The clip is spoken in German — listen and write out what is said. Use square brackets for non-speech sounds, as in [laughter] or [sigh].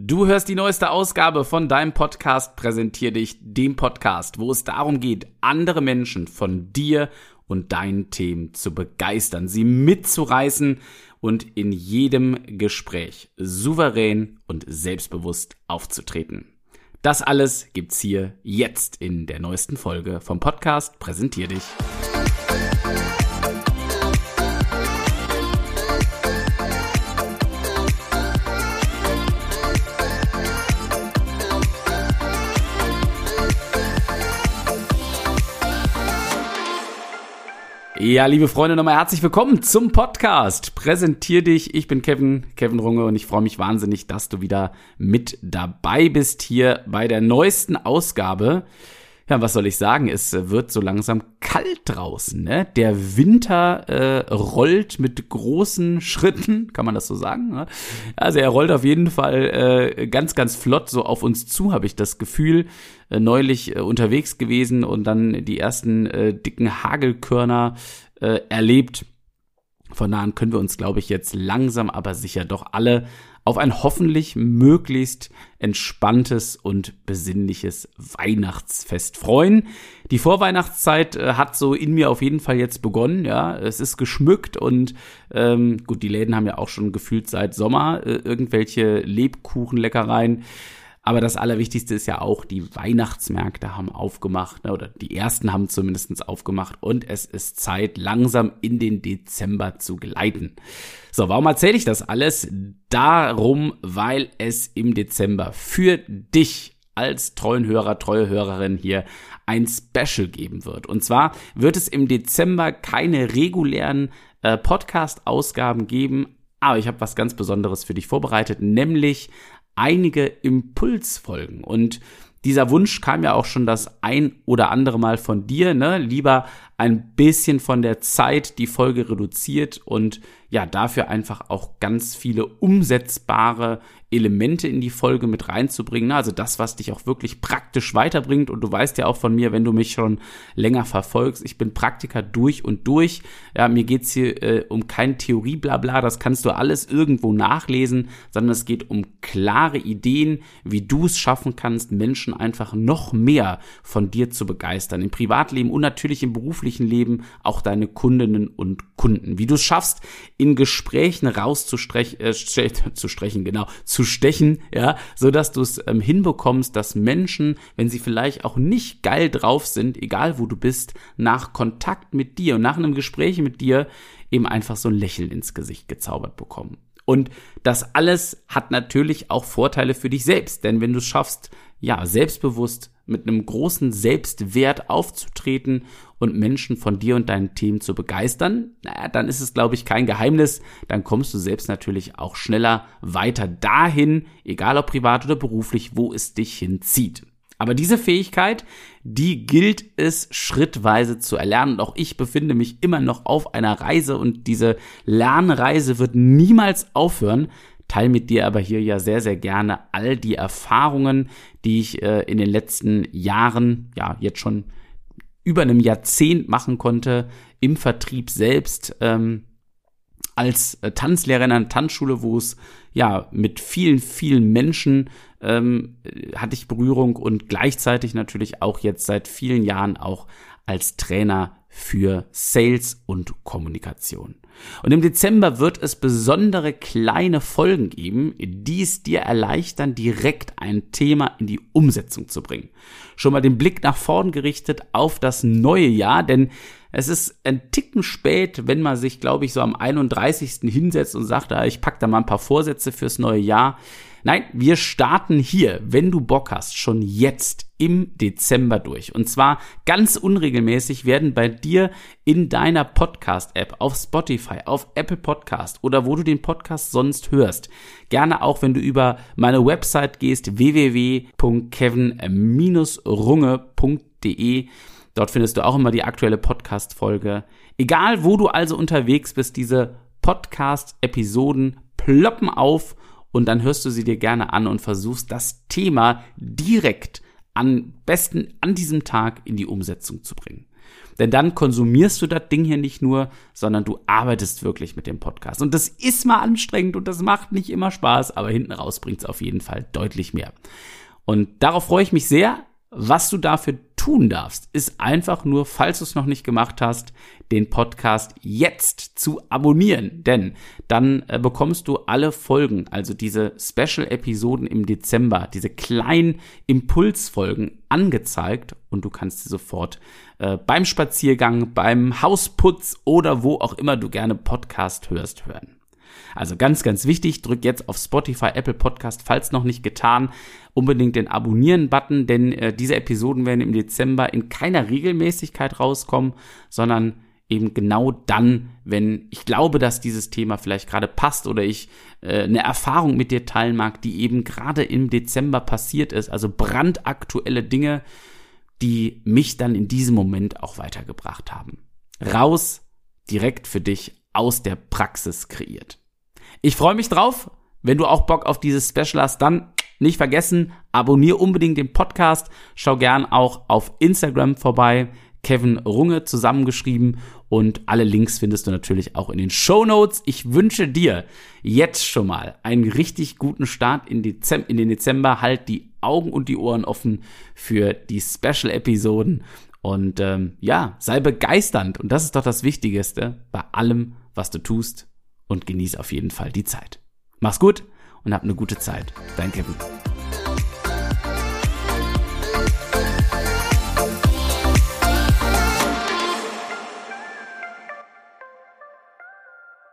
Du hörst die neueste Ausgabe von deinem Podcast Präsentier dich, dem Podcast, wo es darum geht, andere Menschen von dir und deinen Themen zu begeistern, sie mitzureißen und in jedem Gespräch souverän und selbstbewusst aufzutreten. Das alles gibt's hier jetzt in der neuesten Folge vom Podcast Präsentier dich. Ja, liebe Freunde, nochmal herzlich willkommen zum Podcast. Präsentier dich. Ich bin Kevin, Kevin Runge und ich freue mich wahnsinnig, dass du wieder mit dabei bist hier bei der neuesten Ausgabe. Ja, was soll ich sagen? Es wird so langsam kalt draußen. Ne? Der Winter äh, rollt mit großen Schritten, [laughs] kann man das so sagen? Ne? Also er rollt auf jeden Fall äh, ganz, ganz flott so auf uns zu, habe ich das Gefühl. Äh, neulich äh, unterwegs gewesen und dann die ersten äh, dicken Hagelkörner äh, erlebt. Von da an können wir uns, glaube ich, jetzt langsam aber sicher doch alle auf ein hoffentlich möglichst entspanntes und besinnliches Weihnachtsfest freuen. Die Vorweihnachtszeit äh, hat so in mir auf jeden Fall jetzt begonnen. Ja, es ist geschmückt und ähm, gut, die Läden haben ja auch schon gefühlt seit Sommer äh, irgendwelche Lebkuchenleckereien. Aber das Allerwichtigste ist ja auch, die Weihnachtsmärkte haben aufgemacht, ne, oder die ersten haben zumindest aufgemacht und es ist Zeit, langsam in den Dezember zu gleiten. So, warum erzähle ich das alles? Darum, weil es im Dezember für dich als treuen Hörer, treue Hörerin hier ein Special geben wird. Und zwar wird es im Dezember keine regulären äh, Podcast-Ausgaben geben, aber ich habe was ganz Besonderes für dich vorbereitet, nämlich einige Impulsfolgen. Und dieser Wunsch kam ja auch schon das ein oder andere Mal von dir, ne? Lieber ein bisschen von der Zeit die Folge reduziert und ja, dafür einfach auch ganz viele umsetzbare Elemente in die Folge mit reinzubringen. Also das, was dich auch wirklich praktisch weiterbringt. Und du weißt ja auch von mir, wenn du mich schon länger verfolgst, ich bin Praktiker durch und durch. Ja, mir geht's hier äh, um kein Theorie-Blabla, das kannst du alles irgendwo nachlesen, sondern es geht um klare Ideen, wie du es schaffen kannst, Menschen einfach noch mehr von dir zu begeistern. Im Privatleben und natürlich im beruflichen Leben auch deine Kundinnen und Kunden. Wie du es schaffst, in Gesprächen rauszustrechen, äh, zu strechen, genau, zu stechen, ja, so dass du es ähm, hinbekommst, dass Menschen, wenn sie vielleicht auch nicht geil drauf sind, egal wo du bist, nach Kontakt mit dir und nach einem Gespräch mit dir eben einfach so ein Lächeln ins Gesicht gezaubert bekommen. Und das alles hat natürlich auch Vorteile für dich selbst, denn wenn du es schaffst, ja, selbstbewusst mit einem großen Selbstwert aufzutreten und Menschen von dir und deinen Themen zu begeistern, naja, dann ist es, glaube ich, kein Geheimnis. Dann kommst du selbst natürlich auch schneller weiter dahin, egal ob privat oder beruflich, wo es dich hinzieht. Aber diese Fähigkeit, die gilt es schrittweise zu erlernen. Und auch ich befinde mich immer noch auf einer Reise und diese Lernreise wird niemals aufhören. Teil mit dir aber hier ja sehr, sehr gerne all die Erfahrungen, die ich äh, in den letzten Jahren, ja, jetzt schon über einem Jahrzehnt machen konnte, im Vertrieb selbst, ähm, als äh, Tanzlehrer in einer Tanzschule, wo es ja mit vielen, vielen Menschen ähm, hatte ich Berührung und gleichzeitig natürlich auch jetzt seit vielen Jahren auch als Trainer für Sales und Kommunikation. Und im Dezember wird es besondere kleine Folgen geben, die es dir erleichtern, direkt ein Thema in die Umsetzung zu bringen. Schon mal den Blick nach vorn gerichtet auf das neue Jahr, denn es ist ein Ticken spät, wenn man sich, glaube ich, so am 31. hinsetzt und sagt, ah, ich pack da mal ein paar Vorsätze fürs neue Jahr. Nein, wir starten hier, wenn du Bock hast, schon jetzt im Dezember durch. Und zwar ganz unregelmäßig werden bei dir in deiner Podcast-App auf Spotify, auf Apple Podcast oder wo du den Podcast sonst hörst. Gerne auch, wenn du über meine Website gehst, www.kevin-runge.de. Dort findest du auch immer die aktuelle Podcast-Folge. Egal, wo du also unterwegs bist, diese Podcast-Episoden ploppen auf und dann hörst du sie dir gerne an und versuchst das Thema direkt am besten an diesem Tag in die Umsetzung zu bringen. Denn dann konsumierst du das Ding hier nicht nur, sondern du arbeitest wirklich mit dem Podcast. Und das ist mal anstrengend und das macht nicht immer Spaß, aber hinten raus bringt es auf jeden Fall deutlich mehr. Und darauf freue ich mich sehr. Was du dafür tun darfst, ist einfach nur, falls du es noch nicht gemacht hast, den Podcast jetzt zu abonnieren. Denn dann äh, bekommst du alle Folgen, also diese Special-Episoden im Dezember, diese kleinen Impulsfolgen angezeigt und du kannst sie sofort äh, beim Spaziergang, beim Hausputz oder wo auch immer du gerne Podcast hörst, hören. Also ganz, ganz wichtig, drück jetzt auf Spotify, Apple Podcast, falls noch nicht getan, unbedingt den Abonnieren-Button, denn äh, diese Episoden werden im Dezember in keiner Regelmäßigkeit rauskommen, sondern eben genau dann, wenn ich glaube, dass dieses Thema vielleicht gerade passt oder ich äh, eine Erfahrung mit dir teilen mag, die eben gerade im Dezember passiert ist, also brandaktuelle Dinge, die mich dann in diesem Moment auch weitergebracht haben. Raus, direkt für dich aus der Praxis kreiert. Ich freue mich drauf. Wenn du auch Bock auf dieses Special hast, dann nicht vergessen, abonniere unbedingt den Podcast. Schau gern auch auf Instagram vorbei. Kevin Runge zusammengeschrieben und alle Links findest du natürlich auch in den Show Notes. Ich wünsche dir jetzt schon mal einen richtig guten Start in, Dezember, in den Dezember. Halt die Augen und die Ohren offen für die Special-Episoden und ähm, ja, sei begeisternd und das ist doch das Wichtigste bei allem, was du tust und genieß auf jeden Fall die Zeit. Mach's gut und hab eine gute Zeit. Dein Kevin.